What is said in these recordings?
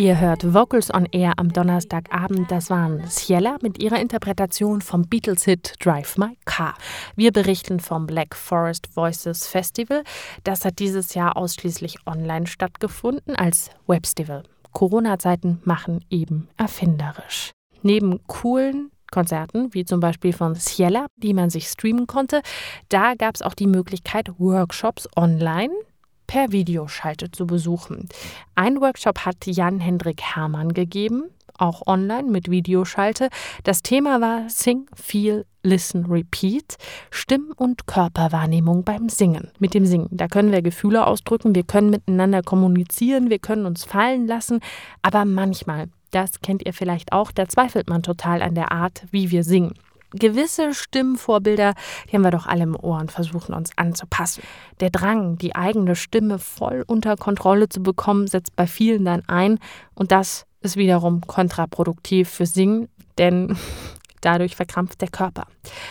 Ihr hört Vocals on Air am Donnerstagabend. Das waren Ciela mit ihrer Interpretation vom Beatles-Hit Drive My Car. Wir berichten vom Black Forest Voices Festival. Das hat dieses Jahr ausschließlich online stattgefunden als Webstival. Corona-Zeiten machen eben erfinderisch. Neben coolen Konzerten, wie zum Beispiel von Ciela, die man sich streamen konnte, da gab es auch die Möglichkeit, Workshops online per Videoschalte zu besuchen. Ein Workshop hat Jan-Hendrik Hermann gegeben, auch online mit Videoschalte. Das Thema war Sing, Feel, Listen, Repeat, Stimm- und Körperwahrnehmung beim Singen. Mit dem Singen, da können wir Gefühle ausdrücken, wir können miteinander kommunizieren, wir können uns fallen lassen, aber manchmal, das kennt ihr vielleicht auch, da zweifelt man total an der Art, wie wir singen gewisse Stimmvorbilder, die haben wir doch alle im Ohr und versuchen uns anzupassen. Der Drang, die eigene Stimme voll unter Kontrolle zu bekommen, setzt bei vielen dann ein und das ist wiederum kontraproduktiv für Singen, denn dadurch verkrampft der Körper.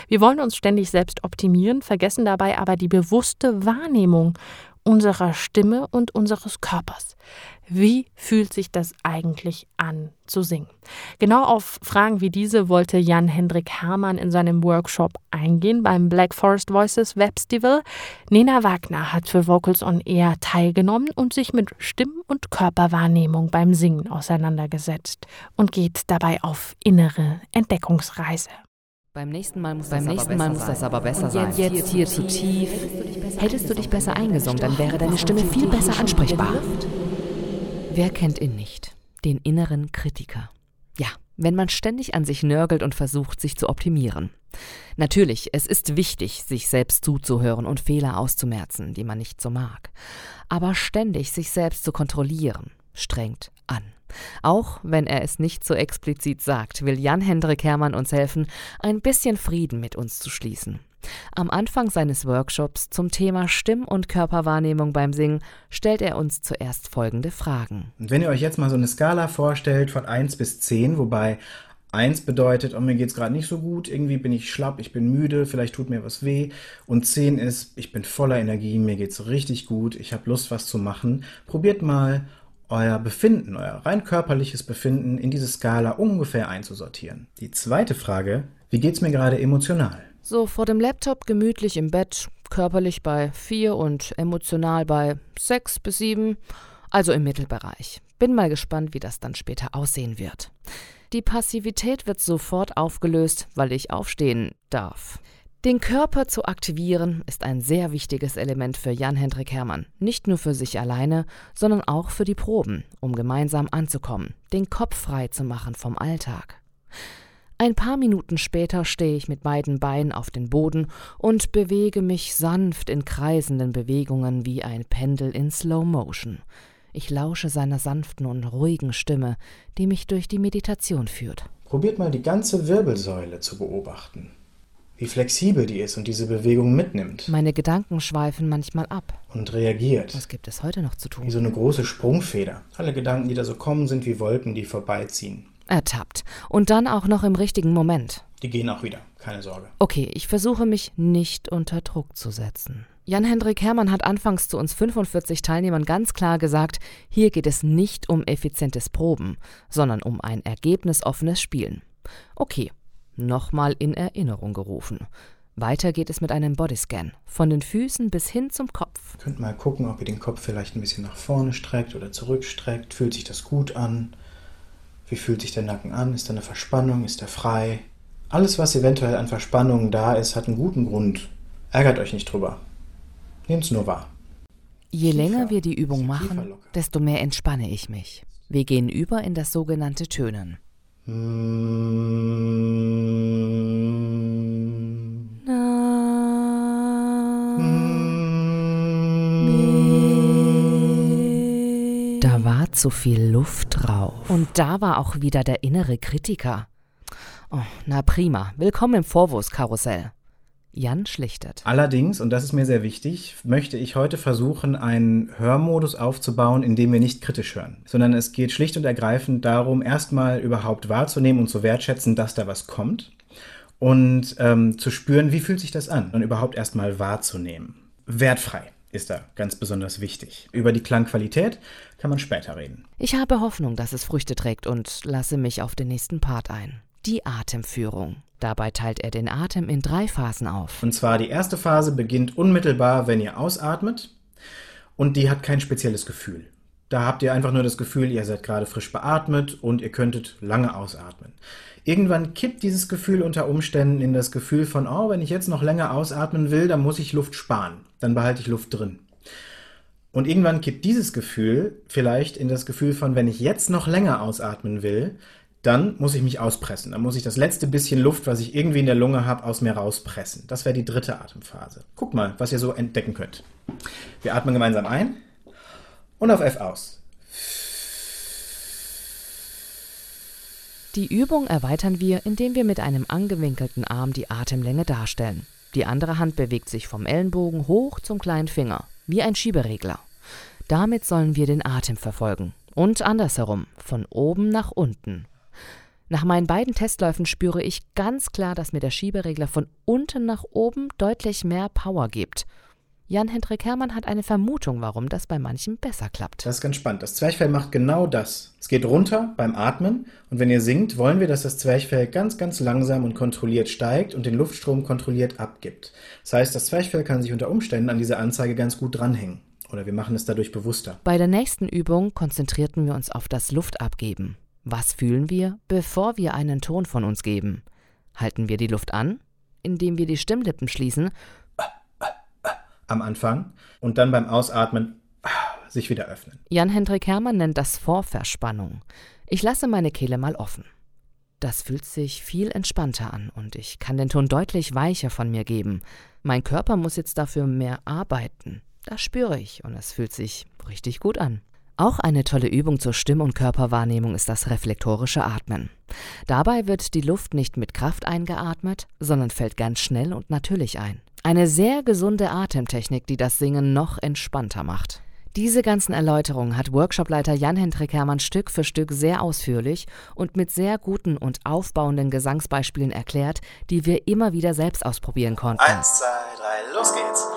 Wir wollen uns ständig selbst optimieren, vergessen dabei aber die bewusste Wahrnehmung unserer Stimme und unseres Körpers. Wie fühlt sich das eigentlich an zu singen? Genau auf Fragen wie diese wollte Jan-Hendrik Hermann in seinem Workshop eingehen beim Black Forest Voices Webstival. Nena Wagner hat für Vocals on Air teilgenommen und sich mit Stimm- und Körperwahrnehmung beim Singen auseinandergesetzt und geht dabei auf innere Entdeckungsreise. Beim nächsten Mal muss, Beim das, nächsten aber Mal muss das aber besser und sein. Jetzt, jetzt hier zu tief. Hättest du dich besser eingesungen, dann wäre deine Stimme viel besser ansprechbar. Wer kennt ihn nicht? Den inneren Kritiker. Ja, wenn man ständig an sich nörgelt und versucht, sich zu optimieren. Natürlich, es ist wichtig, sich selbst zuzuhören und Fehler auszumerzen, die man nicht so mag. Aber ständig sich selbst zu kontrollieren, strengt an. Auch wenn er es nicht so explizit sagt, will Jan-Hendrik Hermann uns helfen, ein bisschen Frieden mit uns zu schließen. Am Anfang seines Workshops zum Thema Stimm- und Körperwahrnehmung beim Singen stellt er uns zuerst folgende Fragen. Und wenn ihr euch jetzt mal so eine Skala vorstellt von 1 bis 10, wobei 1 bedeutet, oh, mir es gerade nicht so gut, irgendwie bin ich schlapp, ich bin müde, vielleicht tut mir was weh. Und 10 ist, ich bin voller Energie, mir geht es richtig gut, ich habe Lust, was zu machen. Probiert mal euer Befinden, euer rein körperliches Befinden in diese Skala ungefähr einzusortieren. Die zweite Frage, wie geht es mir gerade emotional? So vor dem Laptop gemütlich im Bett, körperlich bei 4 und emotional bei 6 bis 7, also im Mittelbereich. Bin mal gespannt, wie das dann später aussehen wird. Die Passivität wird sofort aufgelöst, weil ich aufstehen darf. Den Körper zu aktivieren ist ein sehr wichtiges Element für Jan-Hendrik Hermann. Nicht nur für sich alleine, sondern auch für die Proben, um gemeinsam anzukommen, den Kopf frei zu machen vom Alltag. Ein paar Minuten später stehe ich mit beiden Beinen auf den Boden und bewege mich sanft in kreisenden Bewegungen wie ein Pendel in Slow Motion. Ich lausche seiner sanften und ruhigen Stimme, die mich durch die Meditation führt. Probiert mal die ganze Wirbelsäule zu beobachten wie flexibel die ist und diese Bewegung mitnimmt. Meine Gedanken schweifen manchmal ab. Und reagiert. Was gibt es heute noch zu tun? Wie so eine große Sprungfeder. Alle Gedanken, die da so kommen, sind wie Wolken, die vorbeiziehen. Ertappt. Und dann auch noch im richtigen Moment. Die gehen auch wieder, keine Sorge. Okay, ich versuche mich nicht unter Druck zu setzen. Jan-Hendrik Hermann hat anfangs zu uns 45 Teilnehmern ganz klar gesagt, hier geht es nicht um effizientes Proben, sondern um ein ergebnisoffenes Spielen. Okay, nochmal in Erinnerung gerufen. Weiter geht es mit einem Bodyscan, von den Füßen bis hin zum Kopf. Ihr könnt mal gucken, ob ihr den Kopf vielleicht ein bisschen nach vorne streckt oder zurückstreckt. Fühlt sich das gut an? Wie fühlt sich der Nacken an? Ist da eine Verspannung? Ist er frei? Alles, was eventuell an Verspannungen da ist, hat einen guten Grund. Ärgert euch nicht drüber. Nehmt es nur wahr. Je länger wir die Übung machen, desto mehr entspanne ich mich. Wir gehen über in das sogenannte Tönen. Da zu viel Luft drauf. Und da war auch wieder der innere Kritiker. Oh, na prima. Willkommen im Vorwurfskarussell. Jan schlichtet. Allerdings, und das ist mir sehr wichtig, möchte ich heute versuchen, einen Hörmodus aufzubauen, in dem wir nicht kritisch hören, sondern es geht schlicht und ergreifend darum, erstmal überhaupt wahrzunehmen und zu wertschätzen, dass da was kommt und ähm, zu spüren, wie fühlt sich das an und überhaupt erstmal wahrzunehmen. Wertfrei. Ist da ganz besonders wichtig. Über die Klangqualität kann man später reden. Ich habe Hoffnung, dass es Früchte trägt und lasse mich auf den nächsten Part ein. Die Atemführung. Dabei teilt er den Atem in drei Phasen auf. Und zwar die erste Phase beginnt unmittelbar, wenn ihr ausatmet und die hat kein spezielles Gefühl. Da habt ihr einfach nur das Gefühl, ihr seid gerade frisch beatmet und ihr könntet lange ausatmen. Irgendwann kippt dieses Gefühl unter Umständen in das Gefühl von, oh, wenn ich jetzt noch länger ausatmen will, dann muss ich Luft sparen. Dann behalte ich Luft drin. Und irgendwann kippt dieses Gefühl vielleicht in das Gefühl von, wenn ich jetzt noch länger ausatmen will, dann muss ich mich auspressen. Dann muss ich das letzte bisschen Luft, was ich irgendwie in der Lunge habe, aus mir rauspressen. Das wäre die dritte Atemphase. Guckt mal, was ihr so entdecken könnt. Wir atmen gemeinsam ein und auf F aus. Die Übung erweitern wir, indem wir mit einem angewinkelten Arm die Atemlänge darstellen. Die andere Hand bewegt sich vom Ellenbogen hoch zum kleinen Finger, wie ein Schieberegler. Damit sollen wir den Atem verfolgen. Und andersherum, von oben nach unten. Nach meinen beiden Testläufen spüre ich ganz klar, dass mir der Schieberegler von unten nach oben deutlich mehr Power gibt. Jan-Hendrik Hermann hat eine Vermutung, warum das bei manchen besser klappt. Das ist ganz spannend. Das Zwerchfell macht genau das. Es geht runter beim Atmen und wenn ihr singt, wollen wir, dass das Zwerchfell ganz, ganz langsam und kontrolliert steigt und den Luftstrom kontrolliert abgibt. Das heißt, das Zwerchfell kann sich unter Umständen an diese Anzeige ganz gut dranhängen. Oder wir machen es dadurch bewusster. Bei der nächsten Übung konzentrierten wir uns auf das Luftabgeben. Was fühlen wir, bevor wir einen Ton von uns geben? Halten wir die Luft an, indem wir die Stimmlippen schließen am Anfang und dann beim Ausatmen ah, sich wieder öffnen. Jan-Hendrik Hermann nennt das Vorverspannung. Ich lasse meine Kehle mal offen. Das fühlt sich viel entspannter an und ich kann den Ton deutlich weicher von mir geben. Mein Körper muss jetzt dafür mehr arbeiten. Das spüre ich und es fühlt sich richtig gut an. Auch eine tolle Übung zur Stimm- und Körperwahrnehmung ist das reflektorische Atmen. Dabei wird die Luft nicht mit Kraft eingeatmet, sondern fällt ganz schnell und natürlich ein. Eine sehr gesunde Atemtechnik, die das Singen noch entspannter macht. Diese ganzen Erläuterungen hat Workshopleiter Jan-Hendrik Hermann Stück für Stück sehr ausführlich und mit sehr guten und aufbauenden Gesangsbeispielen erklärt, die wir immer wieder selbst ausprobieren konnten. Eins, zwei, drei, los geht's.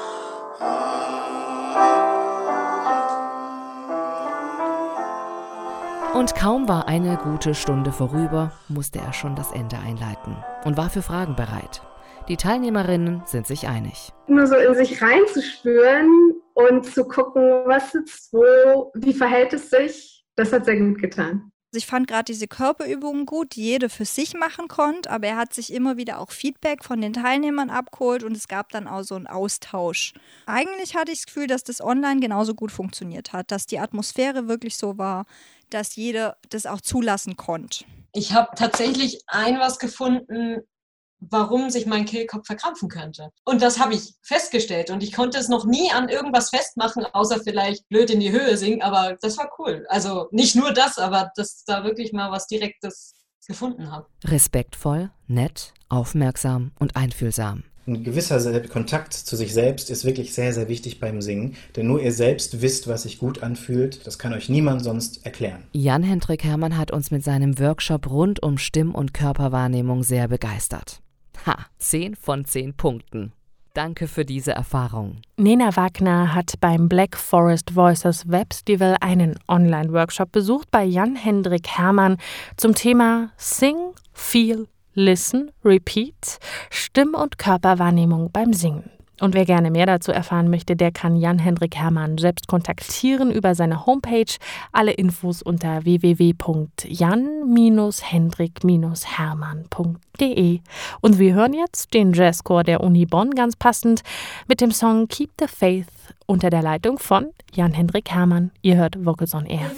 Und kaum war eine gute Stunde vorüber, musste er schon das Ende einleiten und war für Fragen bereit. Die Teilnehmerinnen sind sich einig. Nur so in sich reinzuspüren und zu gucken, was sitzt wo, wie verhält es sich, das hat sehr gut getan. Also ich fand gerade diese Körperübungen gut, die jede für sich machen konnte, aber er hat sich immer wieder auch Feedback von den Teilnehmern abgeholt und es gab dann auch so einen Austausch. Eigentlich hatte ich das Gefühl, dass das online genauso gut funktioniert hat, dass die Atmosphäre wirklich so war, dass jeder das auch zulassen konnte. Ich habe tatsächlich ein was gefunden, warum sich mein Kehlkopf verkrampfen könnte. Und das habe ich festgestellt und ich konnte es noch nie an irgendwas festmachen, außer vielleicht blöd in die Höhe singen, aber das war cool. Also nicht nur das, aber dass da wirklich mal was Direktes gefunden habe. Respektvoll, nett, aufmerksam und einfühlsam. Ein gewisser Kontakt zu sich selbst ist wirklich sehr, sehr wichtig beim Singen, denn nur ihr selbst wisst, was sich gut anfühlt. Das kann euch niemand sonst erklären. Jan-Hendrik Hermann hat uns mit seinem Workshop rund um Stimm- und Körperwahrnehmung sehr begeistert. Ha, 10 von 10 Punkten. Danke für diese Erfahrung. Nena Wagner hat beim Black Forest Voices Webstival einen Online-Workshop besucht bei Jan-Hendrik Hermann zum Thema Sing, Feel, Listen, Repeat, Stimm- und Körperwahrnehmung beim Singen. Und wer gerne mehr dazu erfahren möchte, der kann Jan-Hendrik Hermann selbst kontaktieren über seine Homepage. Alle Infos unter www.jan-hendrik-hermann.de. Und wir hören jetzt den Jazzchor der Uni Bonn ganz passend mit dem Song Keep the Faith unter der Leitung von Jan-Hendrik Hermann. Ihr hört Vocals on Air.